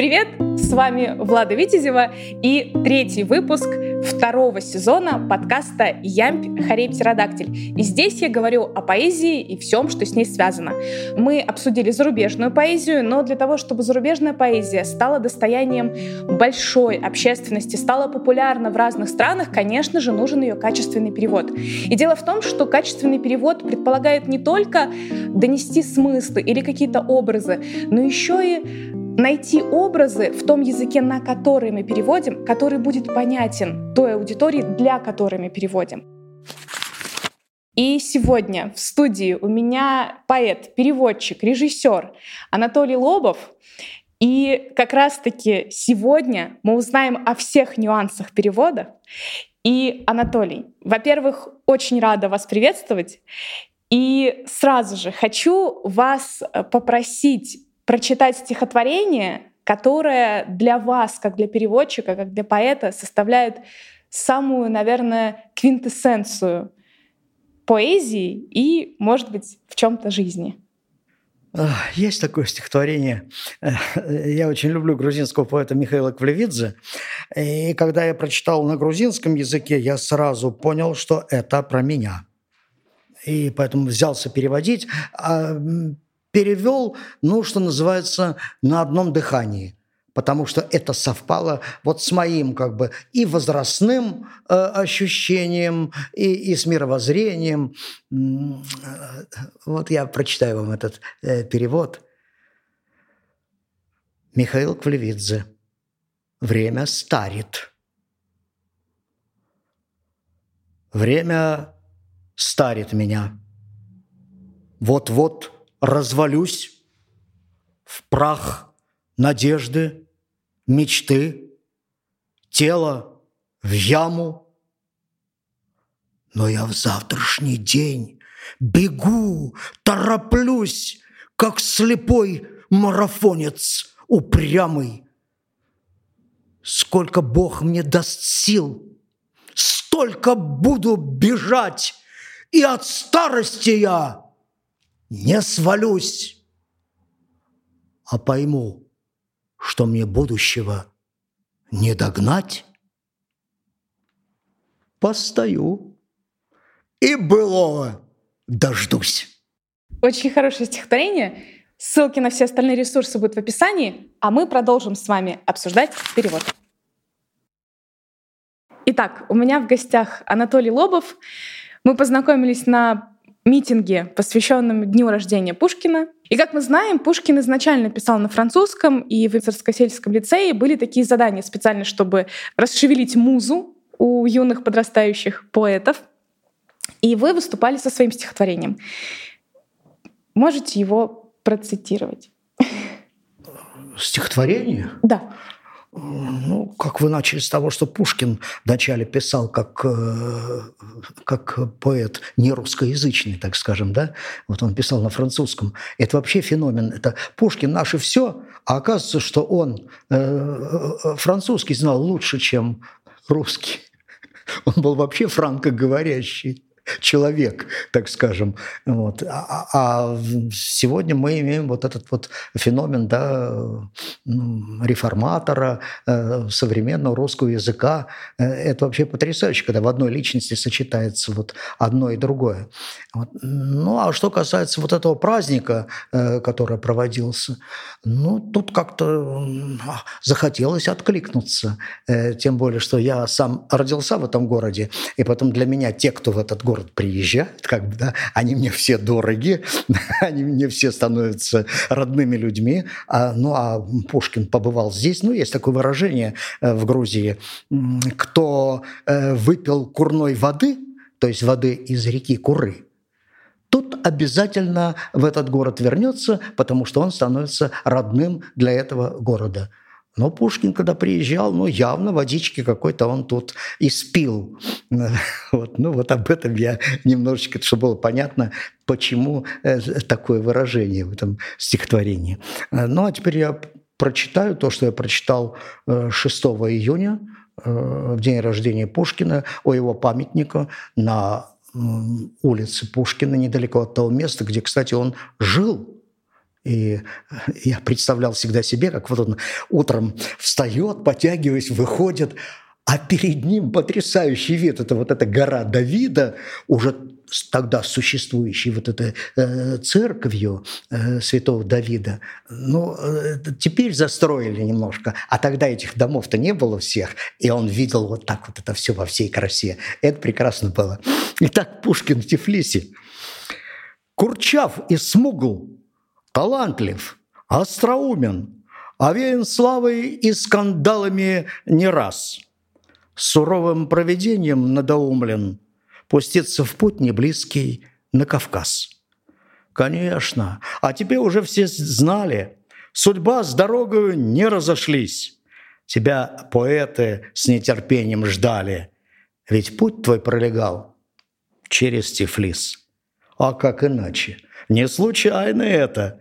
Привет, с вами Влада Витязева и третий выпуск второго сезона подкаста «Ямпь Харей Птеродактиль». И здесь я говорю о поэзии и всем, что с ней связано. Мы обсудили зарубежную поэзию, но для того, чтобы зарубежная поэзия стала достоянием большой общественности, стала популярна в разных странах, конечно же, нужен ее качественный перевод. И дело в том, что качественный перевод предполагает не только донести смыслы или какие-то образы, но еще и найти образы в том языке, на который мы переводим, который будет понятен той аудитории, для которой мы переводим. И сегодня в студии у меня поэт, переводчик, режиссер Анатолий Лобов. И как раз-таки сегодня мы узнаем о всех нюансах перевода. И, Анатолий, во-первых, очень рада вас приветствовать. И сразу же хочу вас э, попросить прочитать стихотворение, которое для вас, как для переводчика, как для поэта, составляет самую, наверное, квинтэссенцию поэзии и, может быть, в чем-то жизни. Есть такое стихотворение. Я очень люблю грузинского поэта Михаила Квлевидзе. И когда я прочитал на грузинском языке, я сразу понял, что это про меня. И поэтому взялся переводить. Перевел, ну, что называется, на одном дыхании потому что это совпало вот с моим как бы и возрастным э, ощущением, и, и с мировоззрением. Вот я прочитаю вам этот э, перевод. Михаил Квлевидзе. Время старит. Время старит меня. Вот-вот развалюсь в прах надежды, мечты, тело в яму. Но я в завтрашний день бегу, тороплюсь, как слепой марафонец упрямый. Сколько Бог мне даст сил, столько буду бежать, и от старости я не свалюсь, а пойму, что мне будущего не догнать, постою и былого дождусь. Очень хорошее стихотворение. Ссылки на все остальные ресурсы будут в описании, а мы продолжим с вами обсуждать перевод. Итак, у меня в гостях Анатолий Лобов. Мы познакомились на митинге, посвященном дню рождения Пушкина. И как мы знаем, Пушкин изначально писал на французском, и в Царскосельском лицее были такие задания специально, чтобы расшевелить музу у юных подрастающих поэтов. И вы выступали со своим стихотворением. Можете его процитировать? Стихотворение? Да. Ну, как вы начали с того, что Пушкин вначале писал как, э, как поэт не русскоязычный, так скажем, да? Вот он писал на французском. Это вообще феномен. Это Пушкин наше все, а оказывается, что он э, э, французский знал лучше, чем русский. Он был вообще франкоговорящий человек, так скажем. Вот. А, а сегодня мы имеем вот этот вот феномен да, реформатора, э, современного русского языка. Э, это вообще потрясающе, когда в одной личности сочетается вот одно и другое. Вот. Ну, а что касается вот этого праздника, э, который проводился, ну, тут как-то захотелось откликнуться. Тем более, что я сам родился в этом городе, и потом для меня те, кто в этот город город приезжают, как бы, да, они мне все дороги, они мне все становятся родными людьми. А, ну, а Пушкин побывал здесь. Ну, есть такое выражение э, в Грузии. Кто э, выпил курной воды, то есть воды из реки Куры, тот обязательно в этот город вернется, потому что он становится родным для этого города. Но Пушкин, когда приезжал, ну, явно водички какой-то он тут испил. Вот, ну, вот об этом я немножечко, чтобы было понятно, почему э, такое выражение в этом стихотворении. Э, ну, а теперь я прочитаю то, что я прочитал 6 э, июня, в день рождения Пушкина, о его памятнику на улице Пушкина, недалеко от того места, где, кстати, он жил И я представлял всегда себе, как вот он утром встает, потягиваясь, выходит, а перед ним потрясающий вид. Это вот эта гора Давида, уже тогда существующей вот этой э, церковью э, святого Давида. Ну, э, теперь застроили немножко, а тогда этих домов-то не было всех, и он видел вот так вот это все во всей красе. Это прекрасно было. Итак, Пушкин в Тифлисе. Курчав и смугл, талантлив, остроумен, овеян славой и скандалами не раз – суровым проведением надоумлен пуститься в путь неблизкий на Кавказ. Конечно, а тебе уже все знали, судьба с дорогою не разошлись. Тебя поэты с нетерпением ждали, ведь путь твой пролегал через Тифлис. А как иначе? Не случайно это.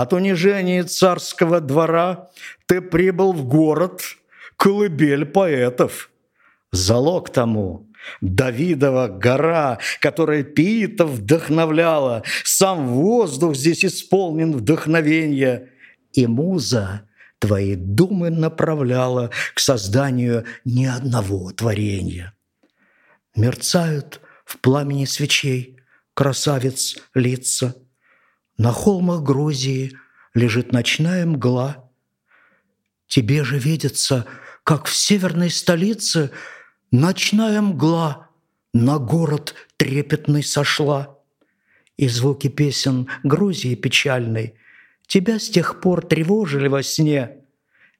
От унижения царского двора ты прибыл в город, колыбель поэтов – Залог тому Давидова гора, которая Пита вдохновляла, сам воздух здесь исполнен вдохновения, и муза твои думы направляла к созданию ни одного творения. Мерцают в пламени свечей красавец лица, на холмах Грузии лежит ночная мгла. Тебе же видится, как в северной столице – Ночная мгла на город трепетный сошла, И звуки песен Грузии печальной Тебя с тех пор тревожили во сне.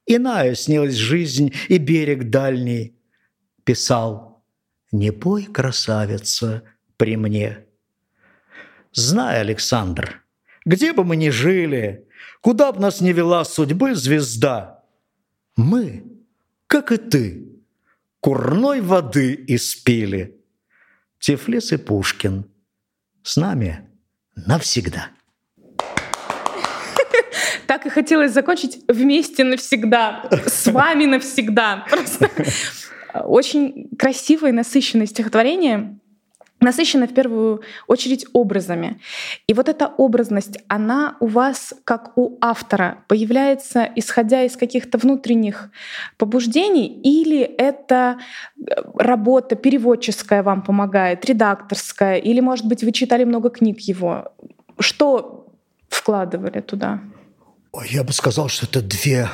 Иная снилась жизнь и берег дальний. Писал «Не пой, красавица, при мне». Знай, Александр, где бы мы ни жили, Куда б нас ни вела судьбы звезда, Мы, как и ты, курной воды испили. Тифлис и Пушкин с нами навсегда. Так и хотелось закончить вместе навсегда, с вами навсегда. Просто очень красивое, насыщенное стихотворение насыщена в первую очередь образами. И вот эта образность, она у вас, как у автора, появляется исходя из каких-то внутренних побуждений, или это э, работа переводческая вам помогает, редакторская, или, может быть, вы читали много книг его? Что вкладывали туда? Я бы сказал, что это две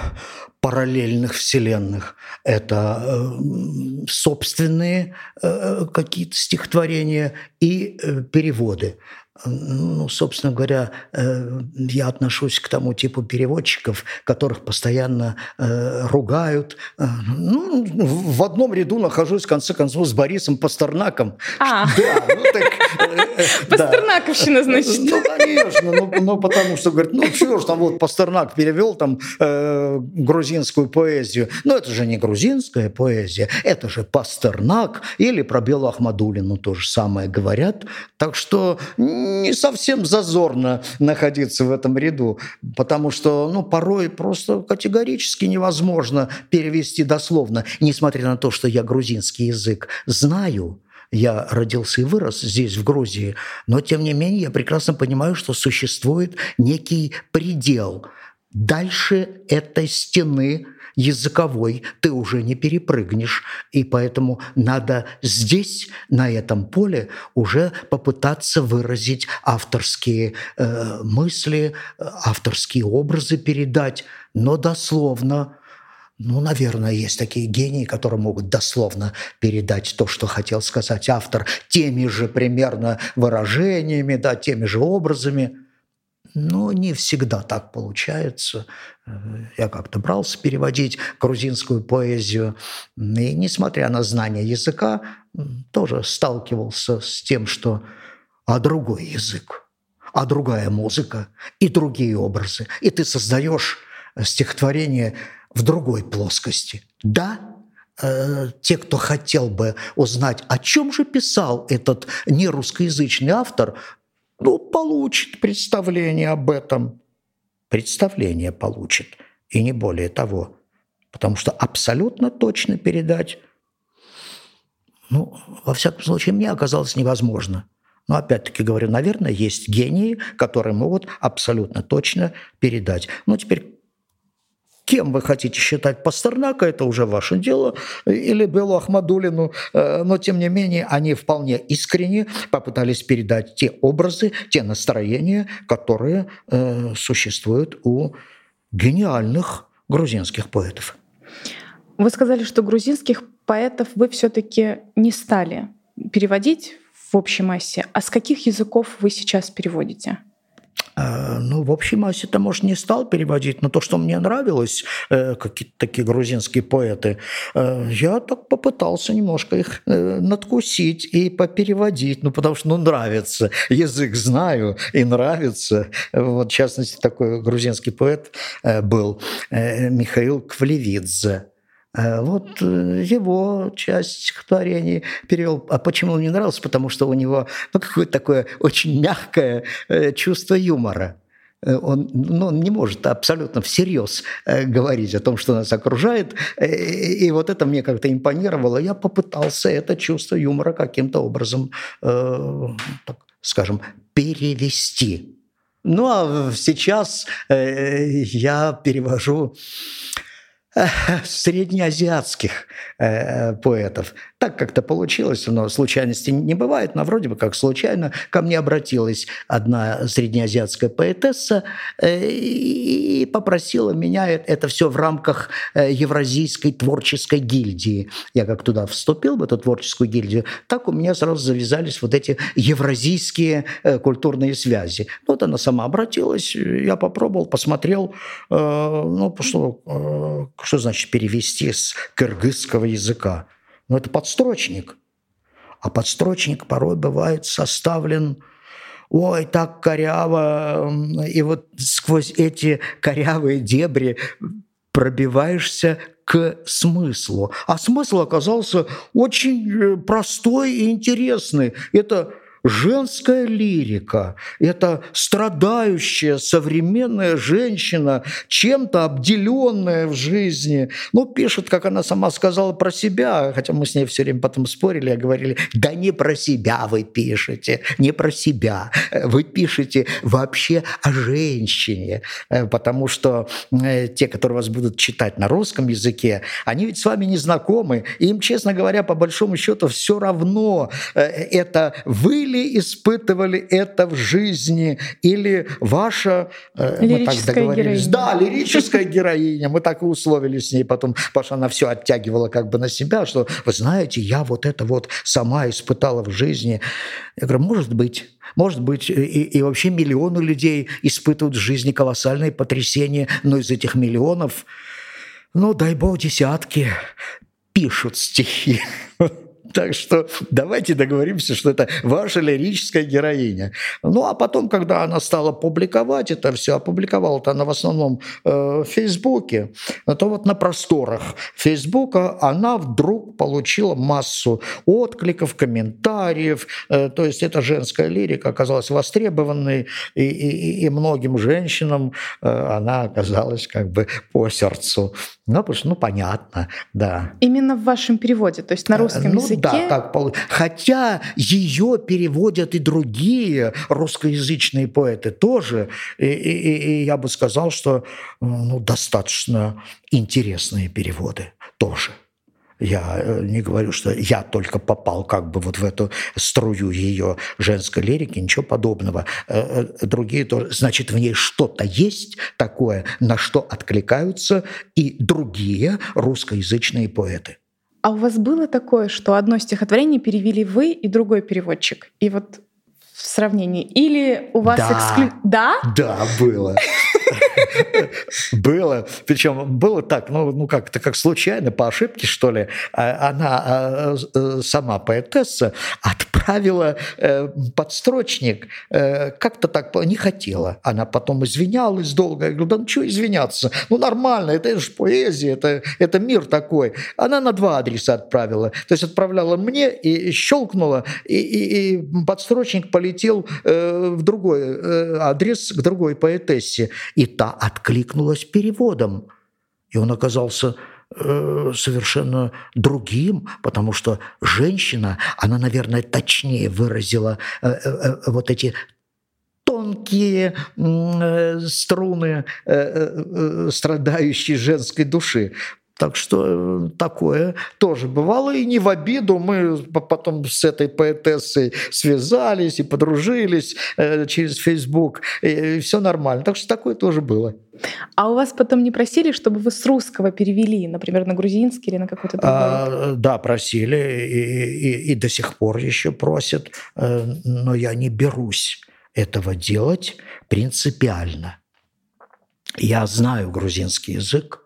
параллельных вселенных. Это э, собственные э, какие-то стихотворения и э, переводы. Ну, собственно говоря, э, я отношусь к тому типу переводчиков, которых постоянно э, ругают. Э, ну, в одном ряду нахожусь, в конце концов, с Борисом Пастернаком. А. Да, ну так... Пастернаковщина, значит. Ну, конечно, ну, ну потому что, говорит, ну, чего ж там вот Пастернак перевел там грузинскую поэзию. Ну, это же не грузинская поэзия, это же Пастернак или про Белу Ахмадулину то же самое говорят. Так что не совсем зазорно находиться в этом ряду, потому что ну, порой просто категорически невозможно перевести дословно, несмотря на то, что я грузинский язык знаю, я родился и вырос здесь, в Грузии, но тем не менее я прекрасно понимаю, что существует некий предел. Дальше этой стены языковой ты уже не перепрыгнешь. И поэтому надо здесь, на этом поле, уже попытаться выразить авторские э, мысли, авторские образы передать, но дословно. Ну, наверное, есть такие гении, которые могут дословно передать то, что хотел сказать автор, теми же примерно выражениями, да, теми же образами – но не всегда так получается. Э, я как-то брался переводить грузинскую поэзию, и, несмотря на знание языка, тоже сталкивался с тем, что а другой язык, а другая музыка и другие образы. И ты создаешь стихотворение в другой плоскости. Да, э, те, кто хотел бы узнать, о чем же писал этот нерусскоязычный автор, ну, получит представление об этом. Представление получит, и не более того. Потому что абсолютно точно передать, ну, во всяком случае, мне оказалось невозможно. Но опять-таки говорю, наверное, есть гении, которые могут абсолютно точно передать. Ну, теперь Кем вы хотите считать Пастернака, это уже ваше дело, или Беллу Ахмадулину, э, но тем не менее они вполне искренне попытались передать те образы, те настроения, которые э, существуют у гениальных грузинских поэтов. Вы сказали, что грузинских поэтов вы все-таки не стали переводить в общей массе. А с каких языков вы сейчас переводите? Э, ну, в общей массе это, может, не стал переводить, но то, что мне нравилось, э, какие-то такие грузинские поэты, э, я так попытался немножко их надкусить и попереводить, ну, потому что, ну, нравится. Язык знаю и нравится. Вот, в частности, такой грузинский поэт был Михаил Квлевидзе. Э, вот э, его часть стихотворений перевел. А почему он мне нравился? Потому что у него ну, какое-то такое очень мягкое э, чувство юмора он, ну, он не может абсолютно всерьез говорить о том, что нас окружает. И вот это мне как-то импонировало. Я попытался это чувство юмора каким-то образом, так скажем, перевести. Ну а сейчас я перевожу среднеазиатских э, поэтов. Так как-то получилось, но случайности не бывает, но вроде бы как случайно ко мне обратилась одна среднеазиатская поэтесса э, и попросила меня это все в рамках э, Евразийской творческой гильдии. Я как туда вступил, в эту творческую гильдию, так у меня сразу завязались вот эти евразийские э, культурные связи. Вот она сама обратилась, я попробовал, посмотрел, э, ну, что э, что значит перевести с кыргызского языка? Ну, это подстрочник. А подстрочник порой бывает составлен ой, так коряво, и вот сквозь эти корявые дебри пробиваешься к смыслу. А смысл оказался очень э, простой и интересный. Это женская лирика, это страдающая современная женщина, чем-то обделенная в жизни. Ну, пишет, как она сама сказала про себя, хотя мы с ней все время потом спорили, и говорили, да не про себя вы пишете, не про себя, вы пишете вообще о женщине, э, потому что э, те, которые вас будут читать на русском языке, они ведь с вами не знакомы, им, честно говоря, по большому счету все равно, э, это вы ли испытывали это в жизни, или ваша... Э, мы так договорились. Героиня. Да, лирическая героиня. Мы так и условились с ней потом, потому что она все оттягивала как бы на себя, что, вы знаете, я вот это вот сама испытала в жизни. Я говорю, может быть, может быть, и, и вообще миллионы людей испытывают в жизни колоссальные потрясения, но из этих миллионов, ну, дай бог, десятки пишут стихи. Так что давайте договоримся, что это ваша лирическая героиня. Ну, а потом, когда она стала публиковать это все, опубликовала-то она в основном э, в Фейсбуке, то вот на просторах Фейсбука она вдруг получила массу откликов, комментариев. Э, то есть эта женская лирика оказалась востребованной, и, и, и многим женщинам э, она оказалась как бы по сердцу. Ну, потому что, ну, понятно, да. Именно в вашем переводе, то есть на русском ну, языке? Да, так Хотя ее переводят и другие русскоязычные поэты тоже. И, и, и я бы сказал, что ну, достаточно интересные переводы тоже. Я э, не говорю, что я только попал как бы вот в эту струю ее женской лирики, ничего подобного. Э, э, другие тоже. Значит, в ней что-то есть такое, на что откликаются и другие русскоязычные поэты. А у вас было такое, что одно стихотворение перевели вы и другой переводчик? И вот в сравнении? Или у вас да, эксклю... Да? Да, было. Было. Причем было так, ну, ну как-то как случайно, по ошибке, что ли, а, она а, э, сама поэтесса отправила э, подстрочник, э, как-то так не хотела. Она потом извинялась долго. Я говорю, да ну что извиняться? Ну нормально, это же поэзия, это, это мир такой. Она на два адреса отправила. То есть отправляла мне и щелкнула, и, и, и подстрочник полетел в другой адрес к другой поэтессе и та откликнулась переводом. И он оказался э, совершенно другим, потому что женщина, она, наверное, точнее выразила э, э, вот эти тонкие струны страдающей женской души. Так что такое тоже бывало, и не в обиду. Мы потом с этой поэтессой связались и подружились через Facebook, и все нормально. Так что такое тоже было. А у вас потом не просили, чтобы вы с русского перевели, например, на грузинский или на какой-то другой? А, да, просили, и, и, и до сих пор еще просят, э, но я не берусь этого делать принципиально. Я знаю грузинский язык,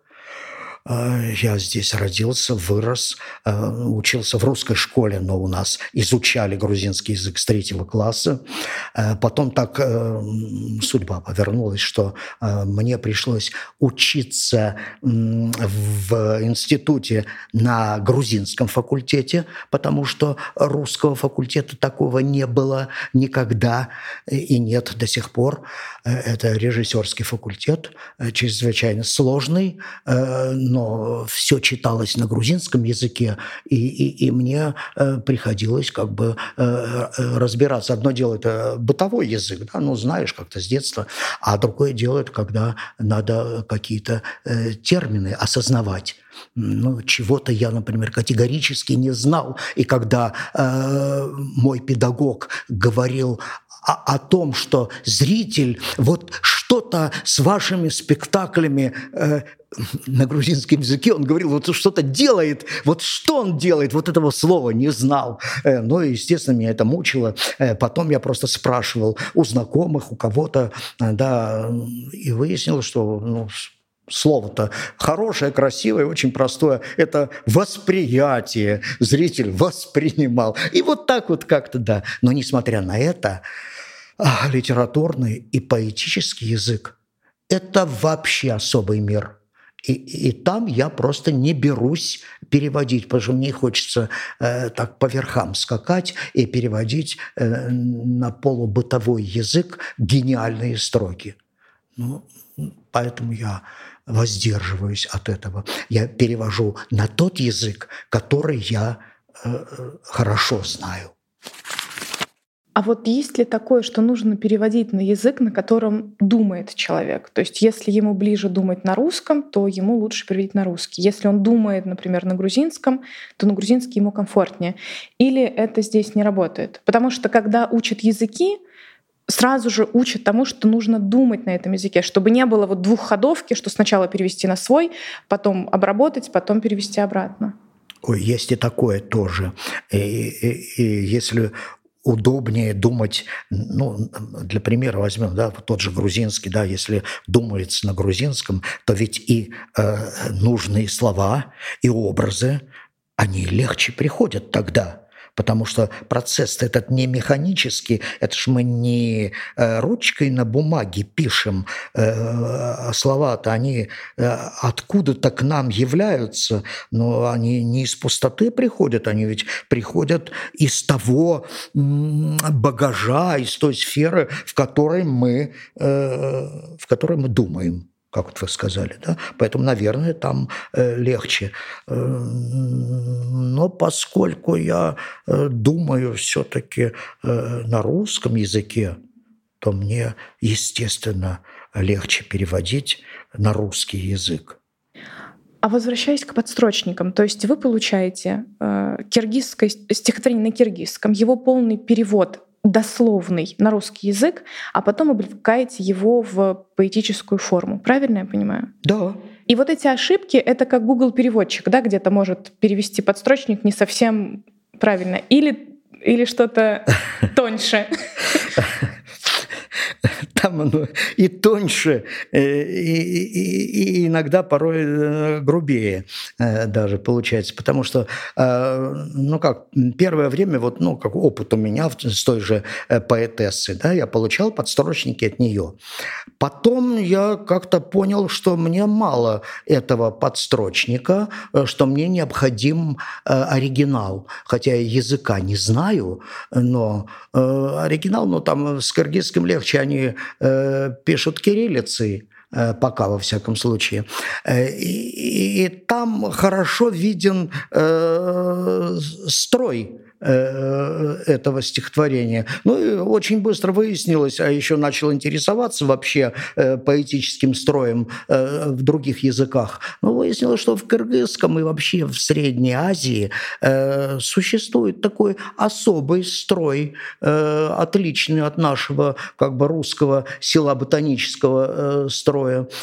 я здесь родился, вырос, а, учился в русской школе, но у нас изучали грузинский язык с третьего класса. А, потом так э, судьба повернулась, что мне пришлось учиться в институте на грузинском факультете, потому что русского факультета такого не было никогда и нет до сих пор. Э, это режиссерский факультет, э, чрезвычайно сложный, но но все читалось на грузинском языке, и, и, и мне э, приходилось как бы э, э, разбираться. Одно дело это бытовой язык, да, ну знаешь как-то с детства, а другое дело это когда надо какие-то э, термины осознавать. Ну, чего-то я, например, категорически не знал. И когда э, мой педагог говорил о, о том, что зритель вот что-то с вашими спектаклями э, на грузинском языке, он говорил, вот что-то делает, вот что он делает, вот этого слова не знал. Э, ну, естественно, меня это мучило. Э, потом я просто спрашивал у знакомых, у кого-то, э, да, и выяснил, что ну, слово-то хорошее, красивое, очень простое. Это восприятие. Зритель воспринимал. И вот так вот как-то, да. Но несмотря на это, а, литературный и поэтический язык – это вообще особый мир – и, и там я просто не берусь переводить, потому что мне хочется э, так по верхам скакать и переводить э, на полубытовой язык гениальные строки. Ну, поэтому я воздерживаюсь от этого. Я перевожу на тот язык, который я э, хорошо знаю. А вот есть ли такое, что нужно переводить на язык, на котором думает человек? То есть если ему ближе думать на русском, то ему лучше переводить на русский. Если он думает, например, на грузинском, то на грузинский ему комфортнее. Или это здесь не работает? Потому что когда учат языки, сразу же учат тому, что нужно думать на этом языке, чтобы не было вот двухходовки, что сначала перевести на свой, потом обработать, потом перевести обратно. Ой, есть и такое тоже. И, и, и если удобнее думать, ну, для примера возьмем, да, тот же грузинский, да, если думается на грузинском, то ведь и э, нужные слова, и образы, они легче приходят тогда – потому что процесс этот не механический, это ж мы не э, ручкой на бумаге пишем, э, слова-то они э, откуда-то к нам являются, но они не из пустоты приходят, они ведь приходят из того багажа, из той сферы, в которой мы, в которой мы думаем как вот вы сказали, да, поэтому, наверное, там э, легче. Э, но поскольку я э, думаю все-таки на русском языке, то мне, естественно, легче переводить на русский язык. А возвращаясь к подстрочникам, то есть вы получаете э, киргизское стихотворение на киргизском, его полный перевод дословный на русский язык, а потом облекаете его в поэтическую форму. Правильно я понимаю? Да. И вот эти ошибки — это как Google переводчик, да, где-то может перевести подстрочник не совсем правильно. Или, или что-то тоньше. там оно и тоньше, э, и, и, и иногда порой э, грубее э, даже получается, потому что, ну как, первое время, вот, ну, как опыт у меня с той же поэтессы, да, я получал подстрочники от нее. Потом я как-то понял, что мне мало этого подстрочника, что мне необходим оригинал, хотя я языка не знаю, но оригинал, ну там с киргизским легче, они э, пишут кириллицей, пока во всяком случае. Э, и, и там хорошо виден э, строй Э, этого стихотворения. Ну и очень быстро выяснилось, а еще начал интересоваться вообще э, поэтическим строем э, в других языках. Ну, выяснилось, что в кыргызском и вообще в Средней Азии существует такой особый строй, отличный от нашего как бы русского села ботанического строя.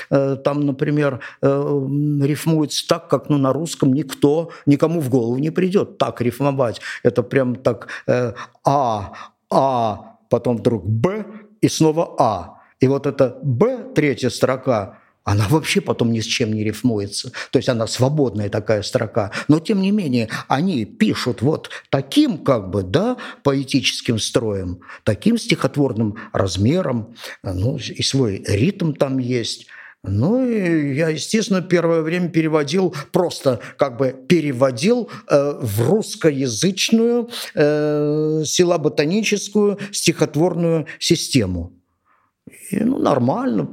Там, например, рифмуется так, как ну, на русском никто, никому в голову не придет так рифмовать. Это прям так э, А, А, потом вдруг Б и снова А. И вот это Б, третья строка, она вообще потом ни с чем не рифмуется. То есть она свободная такая строка. Но тем не менее они пишут вот таким как бы, да, поэтическим строем, таким стихотворным размером, ну и свой ритм там есть. Ну и я, естественно, первое время переводил, просто как бы переводил э, в русскоязычную э, силаботаническую стихотворную систему. Ну, нормально,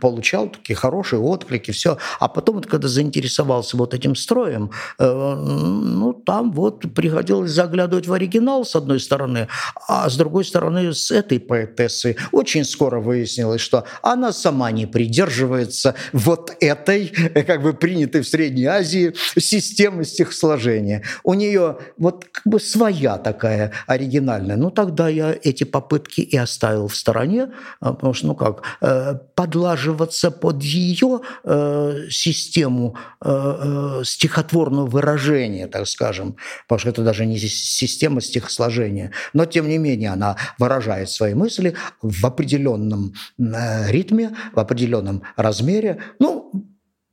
получал такие хорошие отклики, все. А потом, вот, когда заинтересовался вот этим строем, э, ну, там вот приходилось заглядывать в оригинал, с одной стороны, а с другой стороны, с этой поэтессы очень скоро выяснилось, что она сама не придерживается вот этой, э, как бы принятой в Средней Азии, системы стихосложения. У нее вот как бы своя такая оригинальная. Ну, тогда я эти попытки и оставил в стороне, а потому что, ну как, э, подлаживаться под ее э, систему э, стихотворного выражения, так скажем, потому что это даже не система стихосложения, но тем не менее она выражает свои мысли в определенном ритме, в определенном размере, ну,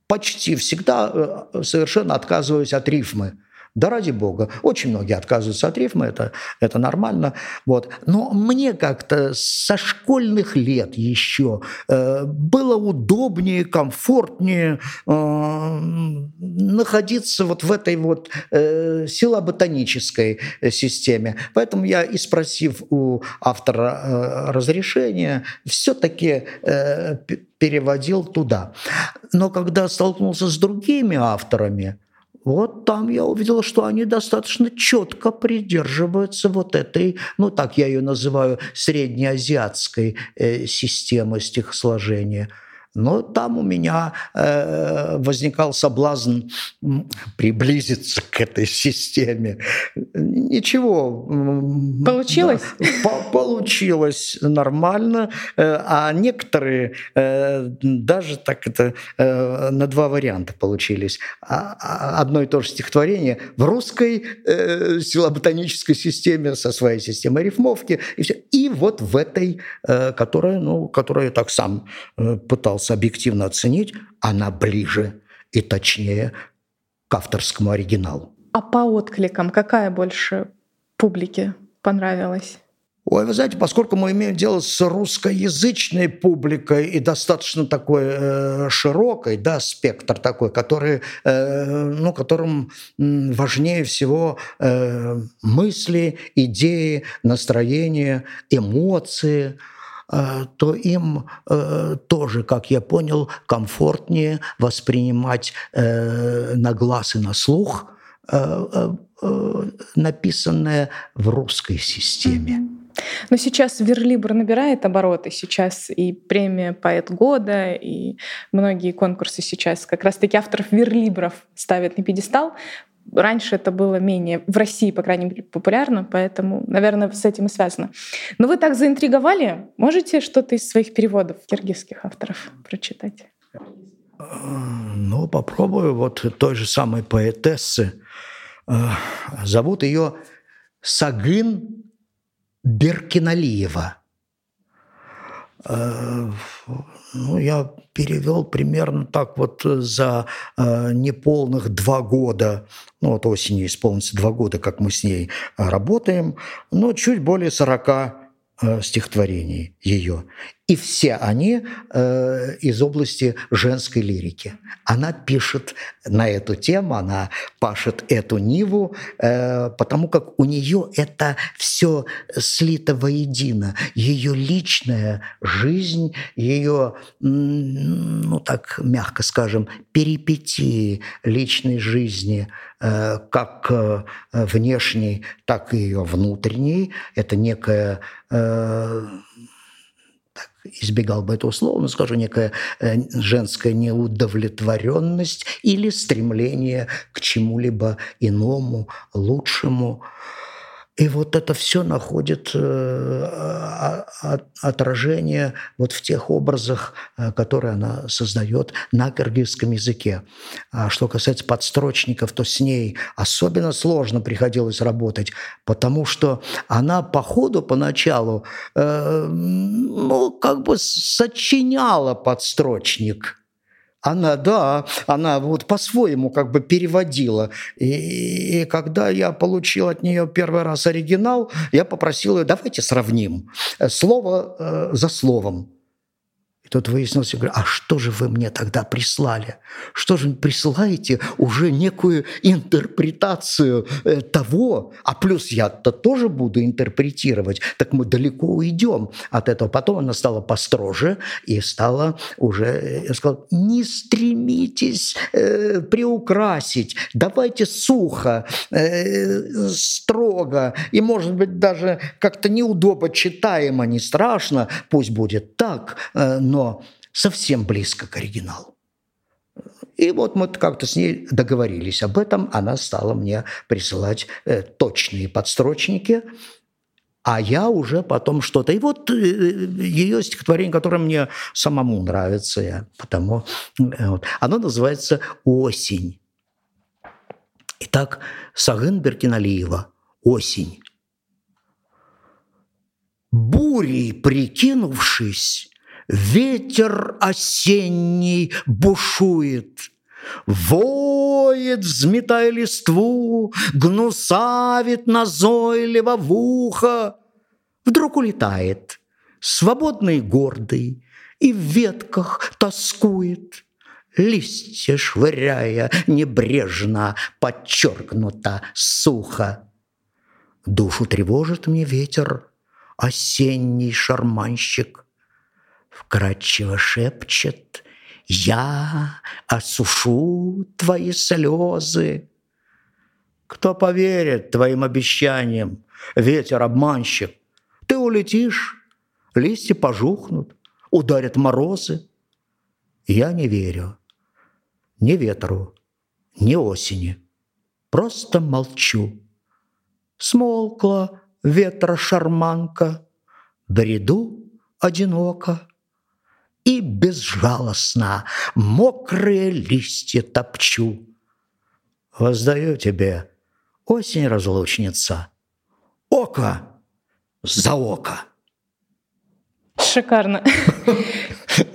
почти всегда совершенно отказываюсь от рифмы. Да ради бога. Очень многие отказываются от рифма, это, это нормально. Вот. Но мне как-то со школьных лет еще э, было удобнее, комфортнее э, находиться вот в этой вот э, силоботанической системе. Поэтому я, и спросив у автора э, разрешения, все-таки э, переводил туда. Но когда столкнулся с другими авторами, вот там я увидел, что они достаточно четко придерживаются вот этой, ну так я ее называю, среднеазиатской э, системы стихосложения – но там у меня э, возникал соблазн приблизиться к этой системе. Ничего. Получилось? Да, получилось нормально. Э, а некоторые э, даже так это э, на два варианта получились. А, а, одно и то же стихотворение в русской э, силоботанической системе со своей системой рифмовки. И, все. и вот в этой, э, которая, ну, которую я так сам э, пытался пытался объективно оценить, она ближе и точнее к авторскому оригиналу. А по откликам какая больше публике понравилась? Ой, вы знаете, поскольку мы имеем дело с русскоязычной публикой и достаточно такой э, широкой, да, спектр такой, который, э, ну, которым важнее всего э, мысли, идеи, настроения, эмоции – то им э, тоже, как я понял, комфортнее воспринимать э, на глаз и на слух написанное в русской системе. Но сейчас Верлибр набирает обороты. Сейчас и премия «Поэт года», и многие конкурсы сейчас как раз-таки авторов Верлибров ставят на пьедестал. Раньше это было менее, в России, по крайней мере, популярно, поэтому, наверное, с этим и связано. Но вы так заинтриговали, можете что-то из своих переводов киргизских авторов прочитать? Ну, попробую. Вот той же самой поэтессы. Э, зовут ее Сагын Беркиналиева. Э, ну, я перевел примерно так вот за э, неполных два года, ну вот осенью исполнится два года, как мы с ней работаем, но чуть более 40 э, стихотворений ее. И все они э, из области женской лирики. Она пишет на эту тему, она пашет эту ниву, э, потому как у нее это все слито воедино. Ее личная жизнь, ее, ну так мягко скажем, перипетии личной жизни, э, как э, внешней, так и ее внутренней. Это некая э, избегал бы этого слова, но скажу, некая э, женская неудовлетворенность или стремление к чему-либо иному, лучшему – и вот это все находит э, отражение вот в тех образах, э, которые она создает на киргизском языке. А что касается подстрочников, то с ней особенно сложно приходилось работать, потому что она по ходу поначалу, э, ну, как бы сочиняла подстрочник – она, да, она вот по-своему как бы переводила. И, и когда я получил от нее первый раз оригинал, я попросил ее, давайте сравним слово э, за словом. И тут выяснилось, я говорю, а что же вы мне тогда прислали? Что же вы присылаете уже некую интерпретацию э, того, а плюс я-то тоже буду интерпретировать, так мы далеко уйдем от этого. Потом она стала построже и стала уже, я сказал, не стремитесь э, приукрасить, давайте сухо, э, строго, и, может быть, даже как-то неудобно. Читаемо, не страшно, пусть будет так, э, но но совсем близко к оригиналу. И вот мы как-то с ней договорились об этом. Она стала мне присылать э, точные подстрочники, а я уже потом что-то. И вот э, ее стихотворение, которое мне самому нравится, я потому э, вот, оно называется «Осень». Итак, Сагын Беркиналиева «Осень». Бурей прикинувшись, Ветер осенний бушует, Воет, взметая листву, Гнусавит назойливо в ухо. Вдруг улетает, свободный гордый, И в ветках тоскует, Листья швыряя небрежно, Подчеркнуто сухо. Душу тревожит мне ветер, Осенний шарманщик — вкрадчиво шепчет «Я осушу твои слезы». Кто поверит твоим обещаниям, ветер обманщик? Ты улетишь, листья пожухнут, ударят морозы. Я не верю ни ветру, ни осени. Просто молчу. Смолкла ветра шарманка, бреду одиноко и безжалостно мокрые листья топчу. Воздаю тебе, осень разлучница, око за око. Шикарно.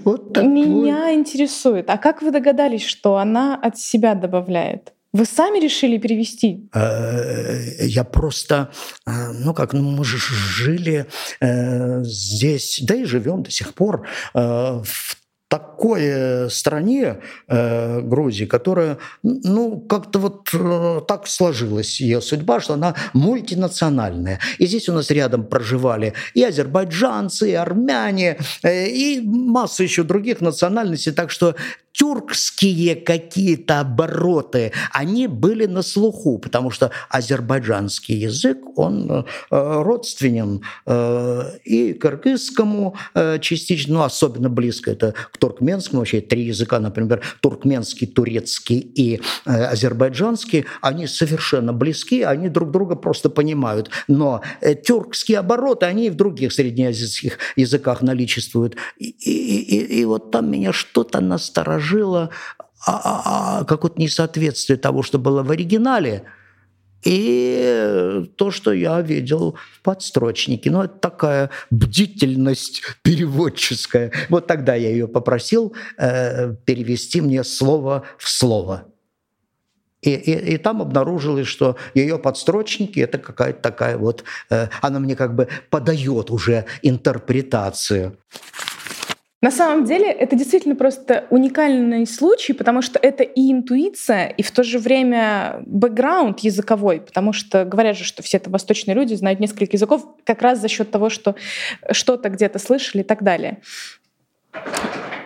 Вот Меня интересует, а как вы догадались, что она от себя добавляет? Вы сами решили перевести? Э, я просто, э, ну как, ну мы же жили э, здесь, да и живем до сих пор в такой стране Грузии, которая, ну, как-то вот так сложилась ее судьба, что она мультинациональная. И здесь у нас рядом проживали и азербайджанцы, и армяне, и масса еще других национальностей. Так что тюркские какие-то обороты, они были на слуху, потому что азербайджанский язык, он э, родственен э, и кыргызскому э, частично, но особенно близко это к туркменскому, вообще три языка, например, туркменский, турецкий и азербайджанский, они совершенно близки, они друг друга просто понимают. Но тюркские обороты, они и в других среднеазиатских языках наличествуют. И, и, и, и вот там меня что-то насторожило, а, а, а, какое-то несоответствие того, что было в оригинале – и то, что я видел в подстрочнике. Ну, это такая бдительность переводческая. Вот тогда я ее попросил э, перевести мне слово в слово. И, и, и там обнаружилось, что ее подстрочники это какая-то такая вот, э, она мне как бы подает уже интерпретацию. На самом деле это действительно просто уникальный случай, потому что это и интуиция, и в то же время бэкграунд языковой, потому что говорят же, что все это восточные люди знают несколько языков как раз за счет того, что что-то где-то слышали и так далее.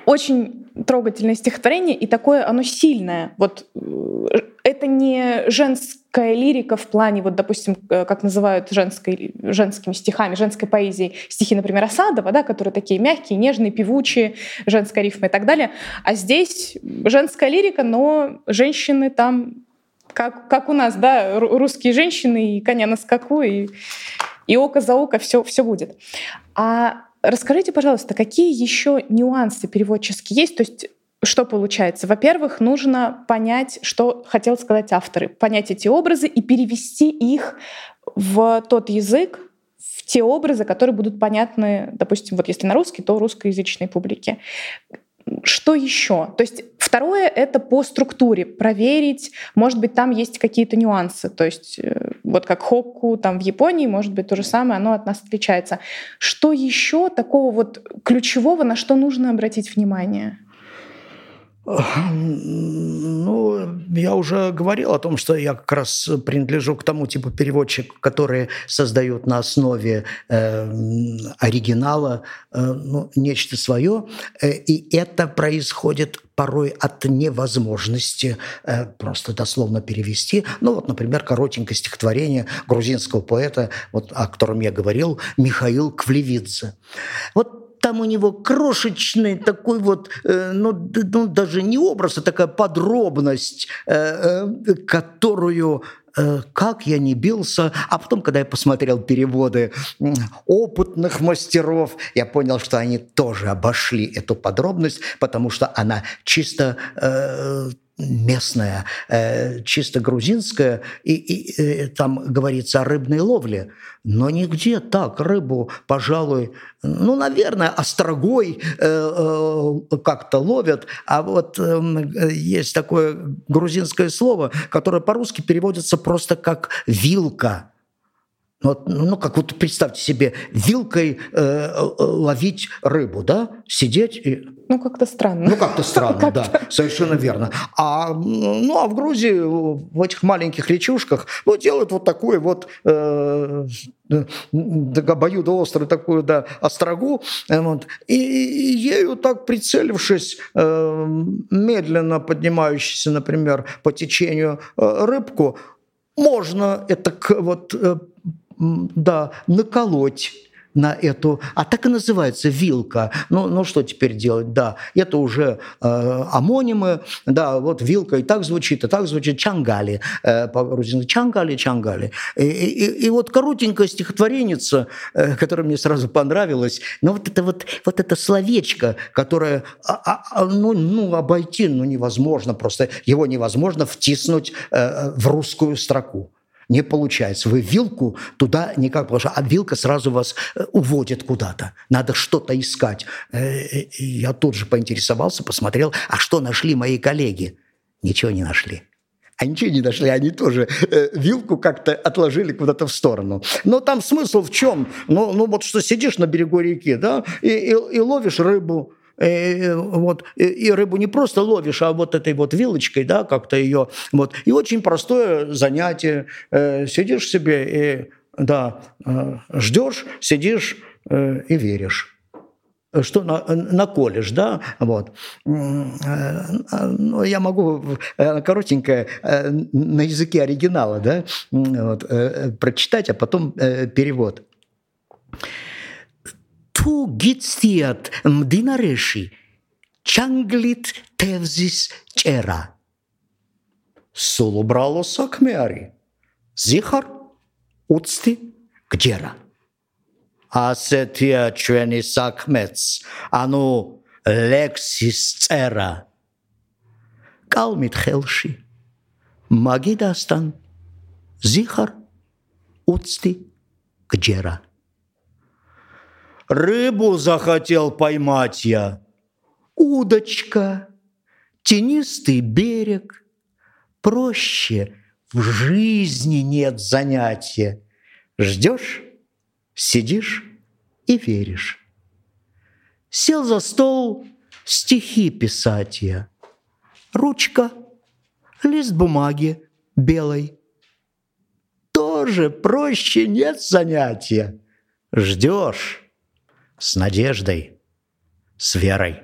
Очень трогательное стихотворение, и такое оно сильное. Вот э, это не женская лирика в плане, вот, допустим, э, как называют женской, женскими стихами, женской поэзией, стихи, например, Осадова, да, которые такие мягкие, нежные, певучие, женская рифма и так далее. А здесь женская лирика, но женщины там как, как у нас, да, русские женщины, и коня на скаку, и, и око за око все, все будет. А Расскажите, пожалуйста, какие еще нюансы переводческие есть? То есть что получается? Во-первых, нужно понять, что хотел сказать авторы, понять эти образы и перевести их в тот язык, в те образы, которые будут понятны, допустим, вот если на русский, то русскоязычной публике. Что еще? То есть второе — это по структуре проверить, может быть, там есть какие-то нюансы. То есть э, вот как хокку там в Японии, может быть, то же самое, оно от нас отличается. Что еще такого вот ключевого, на что нужно обратить внимание? Ну, я уже говорил о том, что я как раз принадлежу к тому типу переводчик, которые создают на основе э, оригинала э, ну, нечто свое, э, и это происходит порой от невозможности э, просто дословно перевести. Ну вот, например, коротенькое стихотворение грузинского поэта, вот, о котором я говорил, Михаил Квлевидзе. Вот там у него крошечный такой вот, э, ну, ну даже не образ, а такая подробность, э, э, которую как я не бился. А потом, когда я посмотрел переводы опытных мастеров, я понял, что они тоже обошли эту подробность, потому что она чисто местная, э, чисто грузинская, и, и, и э, там говорится о рыбной ловле, но нигде так рыбу, пожалуй, ну, наверное, острогой э, э, как-то ловят, а вот э, есть такое грузинское слово, которое по-русски переводится просто как «вилка». Вот, ну, как вот представьте себе, вилкой э, э ловить рыбу, да, сидеть и... Ну, как-то странно. Ну, как-то странно, как да, совершенно верно. А, ну, а в Грузии, в этих маленьких речушках, ну, делают вот такую вот э, обоюдоострую такую, да, острогу, э, вот, и, и ею так прицелившись, э, медленно поднимающейся, например, по течению э, рыбку, можно это вот э, да, наколоть на эту, а так и называется вилка. Ну, ну что теперь делать? Да, это уже э, амонимы, да, вот вилка и так звучит, и так звучит чангали, э, по-грузински чангали, чангали. И, и, и вот коротенькая стихотвореница, э, которая мне сразу понравилась, ну вот это вот, вот это словечко, которое, а, а, а ну, ну, обойти, ну, невозможно просто, его невозможно втиснуть э, в русскую строку не получается. Вы вилку туда никак, потому что а вилка сразу вас э, уводит куда-то. Надо что-то искать. Э, я тут же поинтересовался, посмотрел, а что нашли мои коллеги? Ничего не нашли. А ничего не нашли, они тоже э, вилку как-то отложили куда-то в сторону. Но там смысл в чем? Ну, ну вот что сидишь на берегу реки, да, и, и, и ловишь рыбу, Э, вот, и рыбу не просто ловишь, а вот этой вот вилочкой, да, как-то ее, вот. И очень простое занятие. Э, сидишь себе и, да, э, ждешь, сидишь и веришь что на, наколешь, да, вот. Я могу коротенько на языке оригинала, да, вот, прочитать, а потом перевод თუ გიცდიათ მდინარეში ჩანგლით თევზის ჭერა. სულ უბრალო საქმე არის ზიხარ უცდი გჯერა. ასეთია ჩვენი საქმეც. ანუ ლექსის წერა. კალმით ხელში მაგიდასთან ზიხარ უცდი გჯერა Рыбу захотел поймать я. Удочка, тенистый берег. Проще в жизни нет занятия. Ждешь, сидишь и веришь. Сел за стол, стихи писать я. Ручка, лист бумаги белой. Тоже проще нет занятия. Ждешь с надеждой, с верой.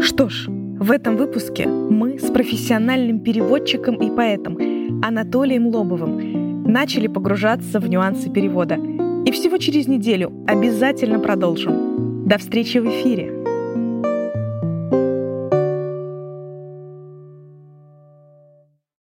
Что ж, в этом выпуске мы с профессиональным переводчиком и поэтом Анатолием Лобовым начали погружаться в нюансы перевода. И всего через неделю обязательно продолжим. До встречи в эфире!